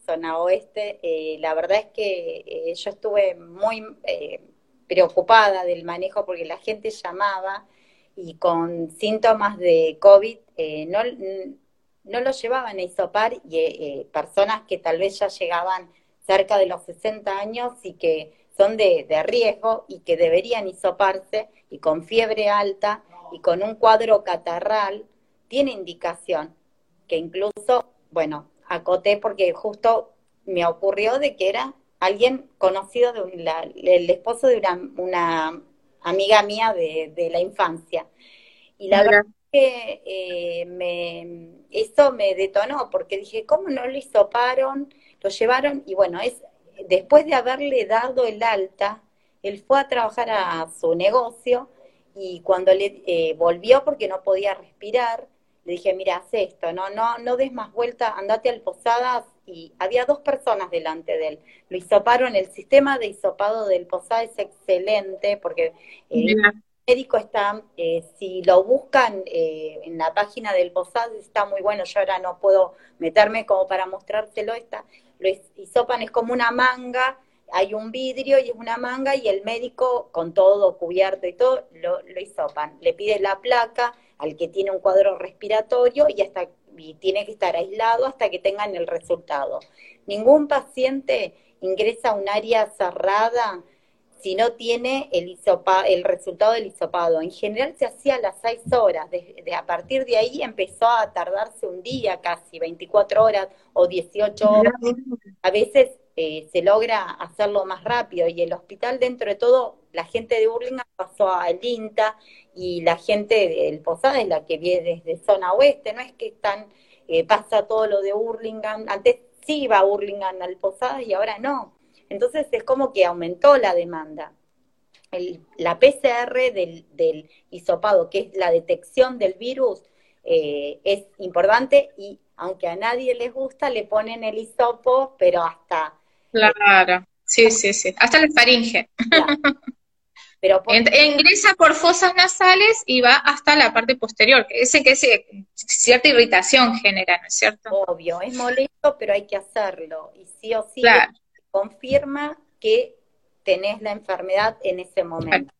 zona oeste, la verdad es que yo estuve muy preocupada del manejo porque la gente llamaba y con síntomas de COVID eh, no, no lo llevaban a isopar y eh, eh, personas que tal vez ya llegaban cerca de los 60 años y que son de, de riesgo y que deberían isoparse y con fiebre alta y con un cuadro catarral, tiene indicación que incluso, bueno, acoté porque justo me ocurrió de que era alguien conocido, de el esposo de una, amiga mía de, la infancia. Y la verdad que eh, me, eso me detonó, porque dije, ¿cómo no lo hisoparon? Lo llevaron, y bueno, es después de haberle dado el alta, él fue a trabajar a su negocio y cuando le eh, volvió porque no podía respirar, le dije, mira, haz esto, no, no, no des más vuelta, andate al Posadas y había dos personas delante de él. Lo hisoparon, el sistema de hisopado del POSA es excelente porque eh, el médico está, eh, si lo buscan eh, en la página del POSAD está muy bueno, yo ahora no puedo meterme como para mostrárselo, está, lo hisopan, es como una manga, hay un vidrio y es una manga y el médico con todo cubierto y todo lo, lo hisopan, le pide la placa al que tiene un cuadro respiratorio y hasta y tiene que estar aislado hasta que tengan el resultado. Ningún paciente ingresa a un área cerrada si no tiene el, el resultado del hisopado. En general se hacía a las 6 horas. De, a partir de ahí empezó a tardarse un día casi, 24 horas o 18 horas. A veces eh, se logra hacerlo más rápido y el hospital dentro de todo, la gente de Burlingame pasó al INTA y la gente del Posada es la que viene desde zona oeste, no es que están, eh, pasa todo lo de Burlingame, antes sí iba Burlingame al Posada y ahora no. Entonces es como que aumentó la demanda. la PCR del, del hisopado, que es la detección del virus, eh, es importante y aunque a nadie les gusta, le ponen el hisopo, pero hasta... Claro, sí, sí, sí, hasta la faringe. Pero Ingresa por fosas nasales y va hasta la parte posterior, que ese que es cierta irritación genera, ¿no es cierto? Obvio, es molesto, pero hay que hacerlo. Y sí o sí confirma que tenés la enfermedad en ese momento.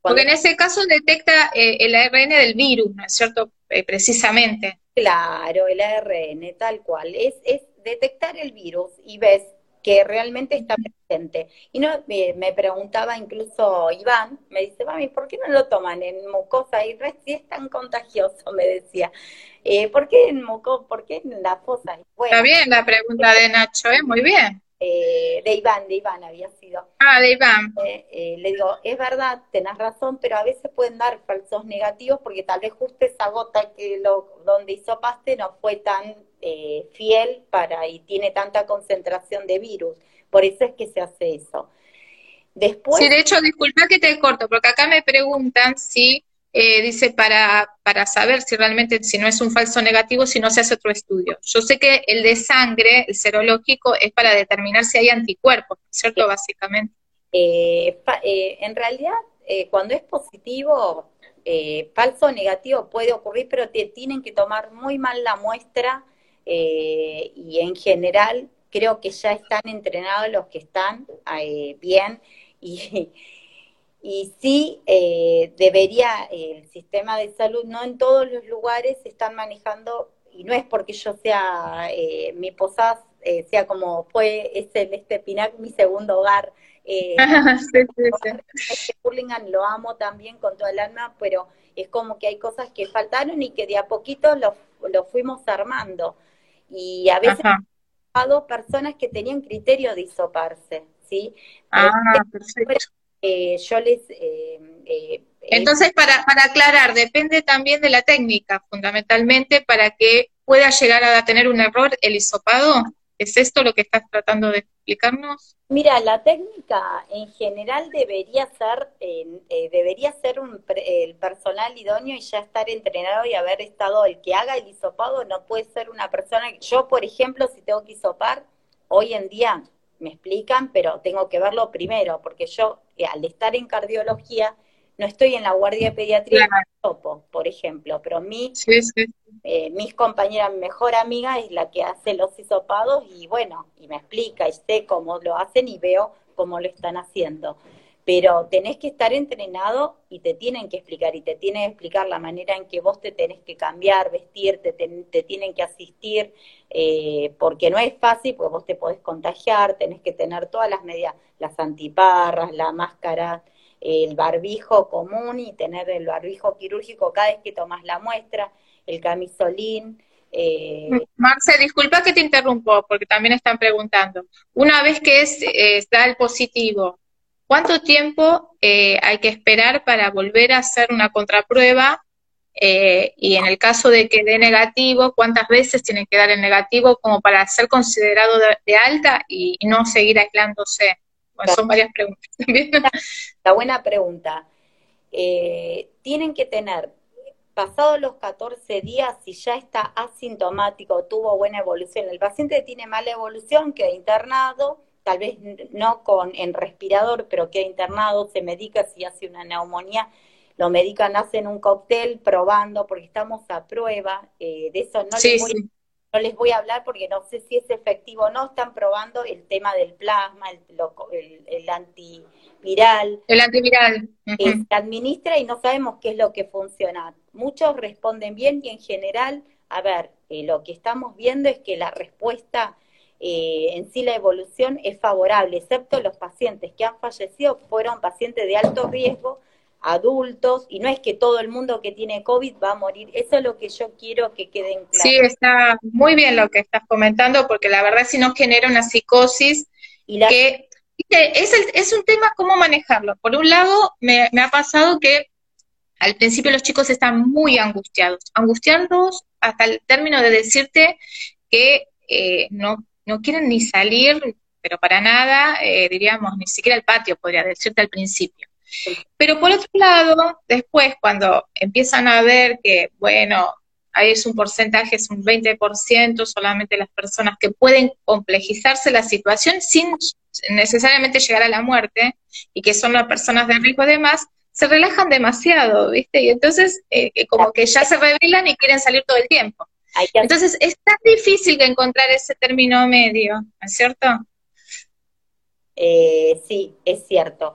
Porque en ese caso detecta eh, el ARN del virus, ¿no es cierto? Eh, precisamente. Claro, el ARN, tal cual. Es, es detectar el virus y ves que realmente está presente. Y no me, preguntaba incluso Iván, me dice, mami, ¿por qué no lo toman en mucosa? Y si es tan contagioso, me decía. Eh, ¿Por qué en mucosa? ¿Por qué en la fosa? está bien la pregunta de Nacho, ¿eh? Muy bien. Eh, de Iván, de Iván había sido. Ah, de Iván. Eh, eh, le digo, es verdad, tenés razón, pero a veces pueden dar falsos negativos porque tal vez justo esa gota que lo, donde hizo paste no fue tan fiel para y tiene tanta concentración de virus. Por eso es que se hace eso. Después, sí, de hecho, disculpa que te corto, porque acá me preguntan si eh, dice para, para saber si realmente, si no es un falso negativo, si no se hace otro estudio. Yo sé que el de sangre, el serológico, es para determinar si hay anticuerpos, ¿cierto? Básicamente. Eh, eh, en realidad, cuando es positivo, falso o negativo puede ocurrir, pero te tienen que tomar muy mal la muestra y en general creo que ya están entrenados los que están bien y y sí eh, debería el sistema de salud, no en todos los lugares están manejando, y no es porque yo sea, eh, mi posada eh, sea como fue, es el este Pinac mi segundo hogar. Eh, Este lo amo también con toda el alma, pero es como que hay cosas que faltaron y que de a poquito lo, lo fuimos armando. Y a veces ha personas que tenían criterio de hisoparse, ¿sí? Ah, perfecto eh, yo les... Eh, eh, Entonces, para, para aclarar, depende también de la técnica, fundamentalmente, para que pueda llegar a tener un error el hisopado. ¿Es esto lo que estás tratando de explicarnos? Mira, la técnica en general debería ser debería ser un, el personal idóneo y ya estar entrenado y haber estado el que haga el hisopado no puede ser una persona yo por ejemplo si tengo que hisopar hoy en día me explican, pero tengo que verlo primero, porque yo, eh, al estar en cardiología, no estoy en la guardia de pediatría topo, por ejemplo, pero mi, eh, mis compañeras, mi mejor amiga es la que hace los hisopados y bueno, y me explica y sé cómo lo hacen y veo cómo lo están haciendo. Pero tenés que estar entrenado y te tienen que explicar, y te tienen que explicar la manera en que vos te tenés que cambiar, vestirte, te, tienen que asistir, eh, porque no es fácil, porque vos te podés contagiar, tenés que tener todas las medidas, las antiparras, la máscara, el barbijo común y tener el barbijo quirúrgico cada vez que tomas la muestra, el camisolín. Eh... Marce, disculpa que te interrumpo, porque también están preguntando. Una vez que es, eh, da el positivo, ¿Cuánto tiempo eh, hay que esperar para volver a hacer una contraprueba? Eh, y en el caso de que dé negativo, ¿cuántas veces tiene que dar el negativo como para ser considerado de, alta y, no seguir aislándose? Bueno, son varias preguntas también. La buena pregunta. Eh, tienen que tener, pasados los 14 días, si ya está asintomático, tuvo buena evolución, el paciente tiene mala evolución, queda internado, tal vez no con en respirador, pero queda internado, se medica si hace una neumonía, lo medican, hacen un cóctel probando, porque estamos a prueba, eh, de eso no, les voy, no les voy a hablar porque no sé si es efectivo o no, están probando el tema del plasma, el, el, antiviral. El antiviral. se administra y no sabemos qué es lo que funciona. Muchos responden bien y en general, a ver, eh, lo que estamos viendo es que la respuesta eh, en sí la evolución es favorable, excepto los pacientes que han fallecido fueron pacientes de alto riesgo, adultos, y no es que todo el mundo que tiene COVID va a morir. Eso es lo que yo quiero que queden claro. Sí, está muy bien lo que estás comentando, porque la verdad si nos genera una psicosis Y que es, es un tema cómo manejarlo. Por un lado, me, ha pasado que al principio los chicos están muy angustiados, angustiados hasta el término de decirte que eh, no, no quieren ni salir, pero para nada, eh, diríamos, ni siquiera al patio, podría decirte al principio. Pero por otro lado, después cuando empiezan a ver que, bueno, ahí es un porcentaje, es un 20% solamente las personas que pueden complejizarse la situación sin necesariamente llegar a la muerte y que son las personas de riesgo de más, se relajan demasiado, ¿viste? Y entonces eh, eh, como que ya se revelan y quieren salir todo el tiempo. Entonces es tan difícil que encontrar ese término medio, ¿no es cierto? Eh, sí, es cierto.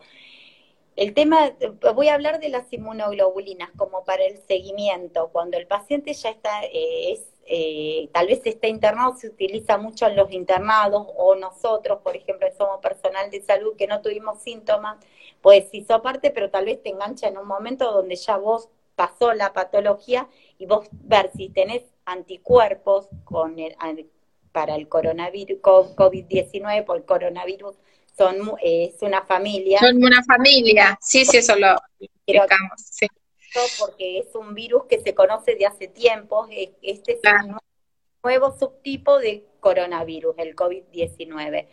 El tema, voy a hablar de las inmunoglobulinas como para el seguimiento. Cuando el paciente ya está, eh, es, eh, tal vez está internado, se utiliza mucho en los internados o nosotros, por ejemplo, somos personal de salud que no tuvimos síntomas, pues hizo aparte, pero tal vez te engancha en un momento donde ya vos pasó la patología y vos ver si tenés anticuerpos con para el coronavirus, COVID-19 por el coronavirus son es una familia. Son una familia, sí, sí, eso lo explicamos, sí. Porque es un virus que se conoce de hace tiempo, este es un nuevo subtipo de coronavirus, el COVID-19,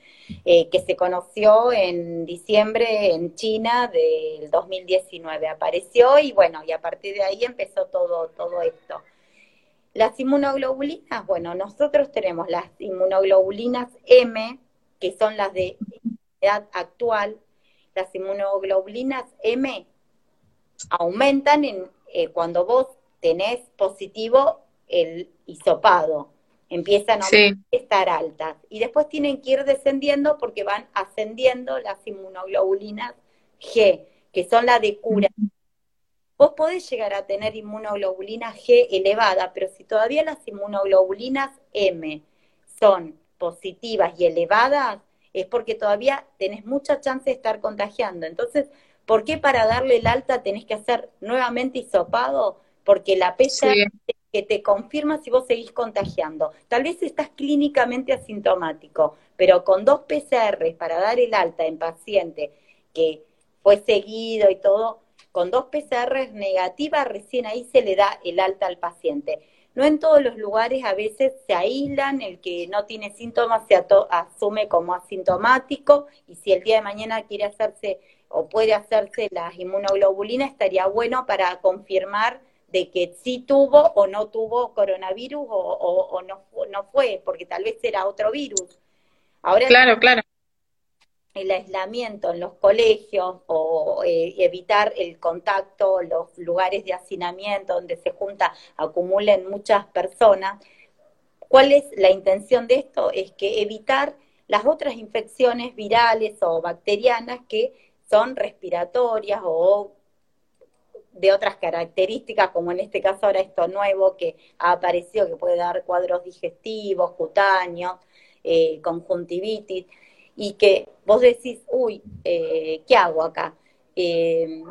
eh, que se conoció en diciembre en China del 2019. Apareció y bueno, y a partir de ahí empezó todo, todo esto. Las inmunoglobulinas, bueno, nosotros tenemos las inmunoglobulinas M, que son las de actual, las inmunoglobulinas M aumentan en, eh, cuando vos tenés positivo el hisopado. Empiezan a estar altas. Y después tienen que ir descendiendo porque van ascendiendo las inmunoglobulinas G, que son las de cura. Vos podés llegar a tener inmunoglobulina G elevada, pero si todavía las inmunoglobulinas M son positivas y elevadas, es porque todavía tenés mucha chance de estar contagiando. Entonces, ¿por qué para darle el alta tenés que hacer nuevamente hisopado? Porque la PCR que te confirma si vos seguís contagiando. Tal vez estás clínicamente asintomático, pero con dos PCR para dar el alta en paciente que fue seguido y todo, con dos PCR negativas recién ahí se le da el alta al paciente. No en todos los lugares a veces se aíslan, el que no tiene síntomas se asume como asintomático y si el día de mañana quiere hacerse o puede hacerse las inmunoglobulinas, estaría bueno para confirmar de que sí tuvo o no tuvo coronavirus o, no, no fue, porque tal vez era otro virus. Ahora claro, claro el aislamiento en los colegios o eh, evitar el contacto, los lugares de hacinamiento donde se junta, acumulen muchas personas. ¿Cuál es la intención de esto? Es que evitar las otras infecciones virales o bacterianas que son respiratorias o de otras características, como en este caso ahora esto nuevo que ha aparecido, que puede dar cuadros digestivos, cutáneos, eh, conjuntivitis y que vos decís, uy, eh, ¿qué hago acá? Eh,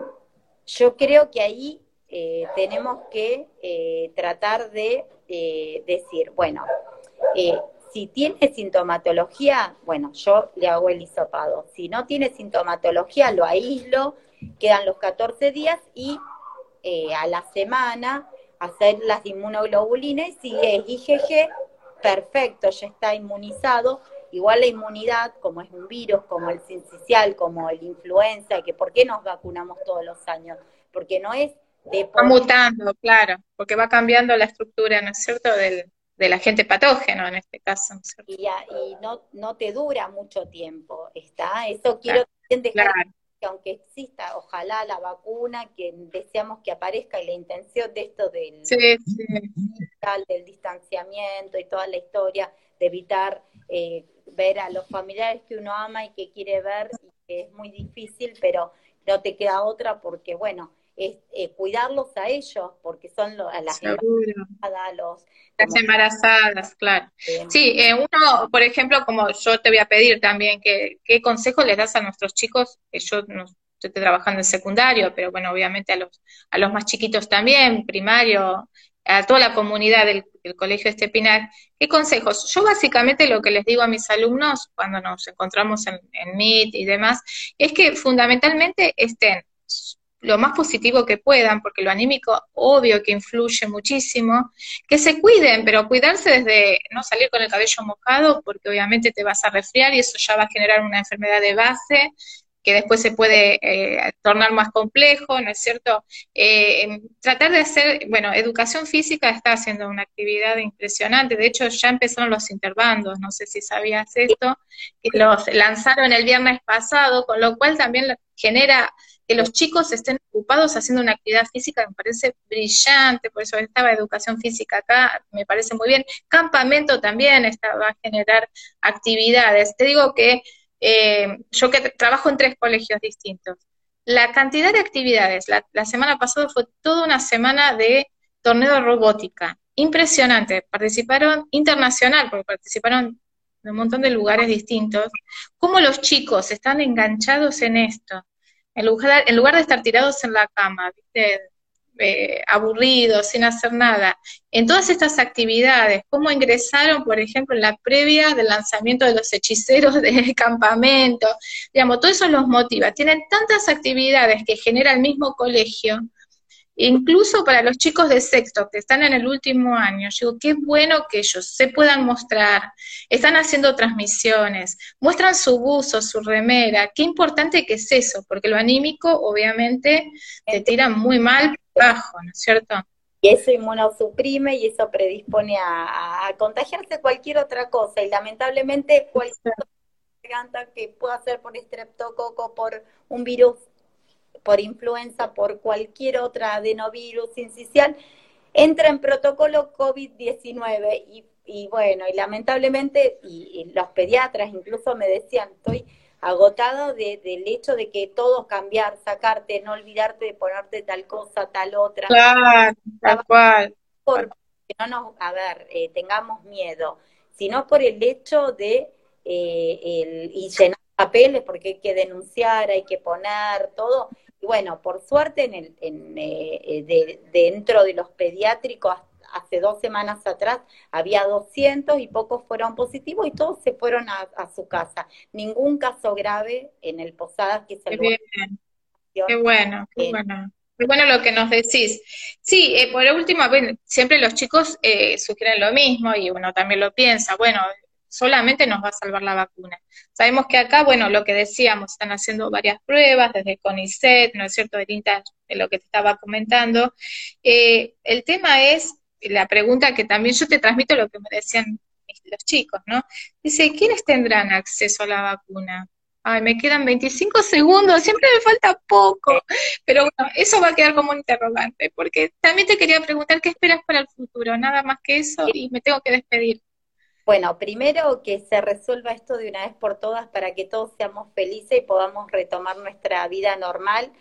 yo creo que ahí eh, tenemos que tratar de decir, bueno, si tiene sintomatología, bueno, yo le hago el hisopado. Si no tiene sintomatología, lo aíslo, quedan los 14 días y a la semana hacer las inmunoglobulinas y si es IgG, perfecto, ya está inmunizado, Igual la inmunidad, como es un virus, como el sincicial, como el influenza, que ¿por qué nos vacunamos todos los años? Porque no es de... Va mutando, claro, porque va cambiando la estructura, ¿no es cierto?, del, del agente patógeno en este caso. y, y, no, no te dura mucho tiempo, ¿está? Eso quiero también dejar que aunque exista, ojalá la vacuna, que deseamos que aparezca y la intención de esto del, del distanciamiento y toda la historia, de evitar eh, ver a los familiares que uno ama y que quiere ver, y que es muy difícil, pero no te queda otra porque, bueno, es eh, cuidarlos a ellos, porque son a las embarazadas, los... Las embarazadas, claro. Sí, eh, uno, por ejemplo, como yo te voy a pedir también, que, ¿qué consejo les das a nuestros chicos? Que yo no estoy trabajando en secundario, pero bueno, obviamente a los, a los más chiquitos también, primario, a toda la comunidad del, Colegio Estepinac, ¿qué consejos? Yo básicamente lo que les digo a mis alumnos cuando nos encontramos en, en Meet y demás, es que fundamentalmente estén lo más positivo que puedan, porque lo anímico obvio que influye muchísimo, que se cuiden, pero cuidarse desde no salir con el cabello mojado, porque obviamente te vas a resfriar y eso ya va a generar una enfermedad de base que después se puede eh, tornar más complejo, ¿no es cierto? Eh, tratar de hacer, bueno, educación física está haciendo una actividad impresionante, de hecho ya empezaron los interbandos, no sé si sabías esto, que los lanzaron el viernes pasado, con lo cual también genera que los chicos estén ocupados haciendo una actividad física me parece brillante, por eso estaba educación física acá, me parece muy bien. Campamento también está, va a generar actividades. Te digo que eh, yo que trabajo en tres colegios distintos, la cantidad de actividades, la, semana pasada fue toda una semana de torneo de robótica, impresionante, participaron internacional, porque participaron de un montón de lugares distintos, cómo los chicos están enganchados en esto, en lugar, en lugar de estar tirados en la cama, ¿viste? Eh, aburridos, sin hacer nada, en todas estas actividades, cómo ingresaron, por ejemplo, en la previa del lanzamiento de los hechiceros del campamento, digamos, todo eso los motiva. Tienen tantas actividades que genera el mismo colegio incluso para los chicos de sexto que están en el último año, digo, qué bueno que ellos se puedan mostrar, están haciendo transmisiones, muestran su buzo, su remera, qué importante que es eso, porque lo anímico obviamente te tira muy mal bajo, ¿no es cierto? Y eso inmunosuprime y eso predispone a, a contagiarse cualquier otra cosa, y lamentablemente cualquier garganta que pueda ser por estreptococo, por un virus por influenza, por cualquier otra adenovirus incisional, entra en protocolo COVID-19 y, y, bueno, y lamentablemente, y, los pediatras incluso me decían, estoy agotado de, del hecho de que todo cambiar, sacarte, no olvidarte de ponerte tal cosa, tal otra. Claro, tal cual. Porque no nos, a ver, eh, tengamos miedo, sino por el hecho de eh, el, y llenar papeles, porque hay que denunciar, hay que poner todo, y bueno, por suerte, en el, en, eh, eh, dentro de los pediátricos, hace dos semanas atrás había 200 y pocos fueron positivos y todos se fueron a, su casa. Ningún caso grave en el Posadas que se Qué, bueno, qué bueno. Qué bueno lo que nos decís. Sí, eh, por último, siempre los chicos eh, sugieren lo mismo y uno también lo piensa. Bueno, solamente nos va a salvar la vacuna. Sabemos que acá, bueno, lo que decíamos, están haciendo varias pruebas desde CONICET, ¿no es cierto, de lo que te estaba comentando. Eh, el tema es, la pregunta que también yo te transmito lo que me decían los chicos, ¿no? Dice, ¿quiénes tendrán acceso a la vacuna? Ay, me quedan 25 segundos, siempre me falta poco, pero bueno, eso va a quedar como un interrogante, porque también te quería preguntar qué esperas para el futuro, nada más que eso, y me tengo que despedir. Bueno, primero que se resuelva esto de una vez por todas para que todos seamos felices y podamos retomar nuestra vida normal